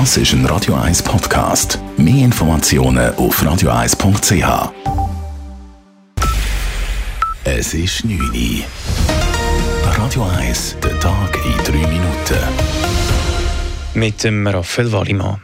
Das ist ein Radio 1 Podcast. Mehr Informationen auf radio1.ch. Es ist 9 Uhr. Radio 1, der Tag in 3 Minuten. Mit dem Raphael Wallimann.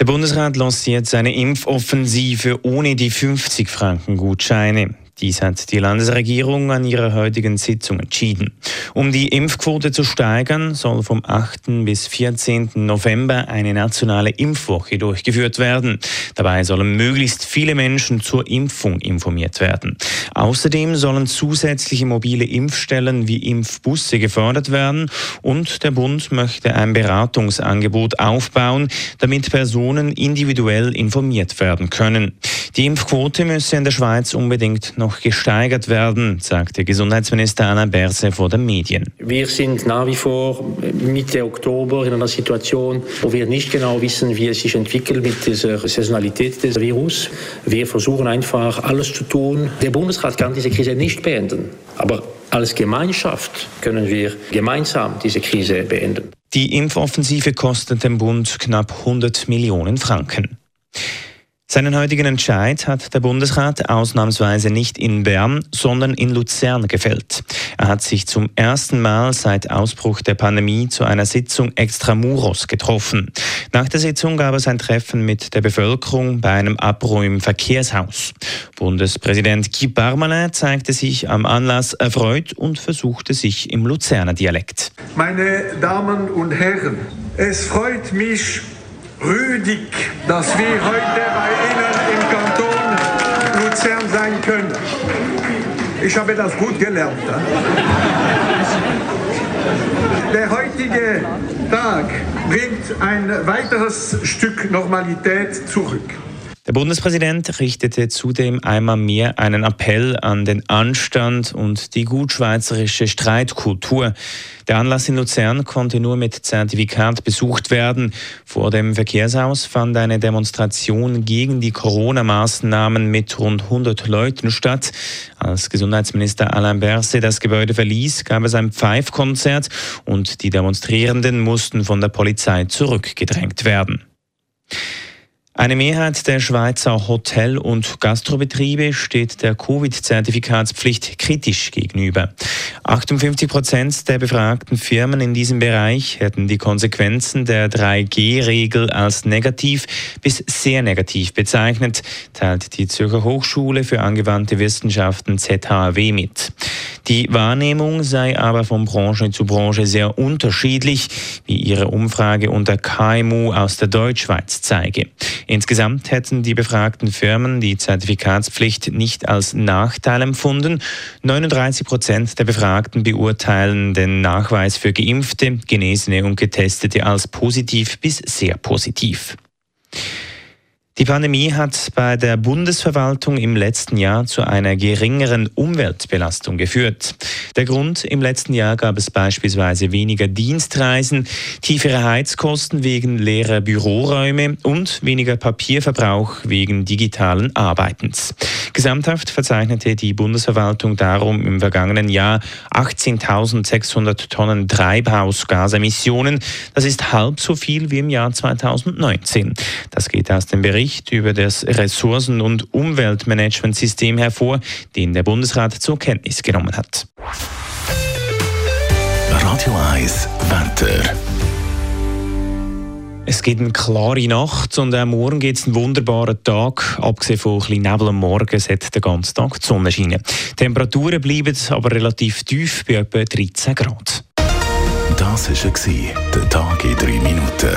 Der Bundesrat lanciert seine Impfoffensive ohne die 50-Franken-Gutscheine. Dies hat die Landesregierung an ihrer heutigen Sitzung entschieden. Um die Impfquote zu steigern, soll vom 8. bis 14. November eine nationale Impfwoche durchgeführt werden. Dabei sollen möglichst viele Menschen zur Impfung informiert werden. Außerdem sollen zusätzliche mobile Impfstellen wie Impfbusse gefördert werden und der Bund möchte ein Beratungsangebot aufbauen, damit Personen individuell informiert werden können. Die Impfquote müsse in der Schweiz unbedingt noch noch gesteigert werden, sagte Gesundheitsminister Alain Berse vor den Medien. Wir sind nach wie vor Mitte Oktober in einer Situation, wo wir nicht genau wissen, wie es sich entwickelt mit dieser Saisonalität des Virus. Wir versuchen einfach alles zu tun. Der Bundesrat kann diese Krise nicht beenden, aber als Gemeinschaft können wir gemeinsam diese Krise beenden. Die Impfoffensive kostet dem Bund knapp 100 Millionen Franken. Seinen heutigen Entscheid hat der Bundesrat ausnahmsweise nicht in Bern, sondern in Luzern gefällt. Er hat sich zum ersten Mal seit Ausbruch der Pandemie zu einer Sitzung extramuros getroffen. Nach der Sitzung gab es ein Treffen mit der Bevölkerung bei einem Abruhr im Verkehrshaus. Bundespräsident Guy Parmelin zeigte sich am Anlass erfreut und versuchte sich im Luzerner Dialekt. Meine Damen und Herren, es freut mich, rüdig, dass wir heute bei Ihnen im Kanton Luzern sein können. Ich habe das gut gelernt. Der heutige Tag bringt ein weiteres Stück Normalität zurück. Der Bundespräsident richtete zudem einmal mehr einen Appell an den Anstand und die gutschweizerische Streitkultur. Der Anlass in Luzern konnte nur mit Zertifikat besucht werden. Vor dem Verkehrshaus fand eine Demonstration gegen die Corona-Maßnahmen mit rund 100 Leuten statt. Als Gesundheitsminister Alain Berset das Gebäude verließ, gab es ein Pfeifkonzert und die Demonstrierenden mussten von der Polizei zurückgedrängt werden. Eine Mehrheit der Schweizer Hotel- und Gastrobetriebe steht der Covid-Zertifikatspflicht kritisch gegenüber. 58 Prozent der befragten Firmen in diesem Bereich hätten die Konsequenzen der 3G-Regel als negativ bis sehr negativ bezeichnet, teilt die Zürcher Hochschule für angewandte Wissenschaften ZHW mit. Die Wahrnehmung sei aber von Branche zu Branche sehr unterschiedlich, wie ihre Umfrage unter KMU aus der Deutschschweiz zeige. Insgesamt hätten die befragten Firmen die Zertifikatspflicht nicht als Nachteil empfunden. 39 Prozent der Befragten beurteilen den Nachweis für Geimpfte, Genesene und Getestete als positiv bis sehr positiv. Die Pandemie hat bei der Bundesverwaltung im letzten Jahr zu einer geringeren Umweltbelastung geführt. Der Grund, im letzten Jahr gab es beispielsweise weniger Dienstreisen, tiefere Heizkosten wegen leerer Büroräume und weniger Papierverbrauch wegen digitalen Arbeitens. Gesamthaft verzeichnete die Bundesverwaltung darum im vergangenen Jahr 18.600 Tonnen Treibhausgasemissionen. Das ist halb so viel wie im Jahr 2019. Das geht aus dem Bericht Bericht über das Ressourcen- und Umweltmanagementsystem hervor, den der Bundesrat zur Kenntnis genommen hat. Radio 1 Wetter. Es gibt eine klare Nacht und auch morgen gibt es einen wunderbaren Tag. Abgesehen von ein bisschen Nebel am Morgen sollte den ganzen Tag die Sonne scheinen. Die Temperaturen bleiben aber relativ tief bei etwa 13 Grad. Das war der Tag in drei Minuten.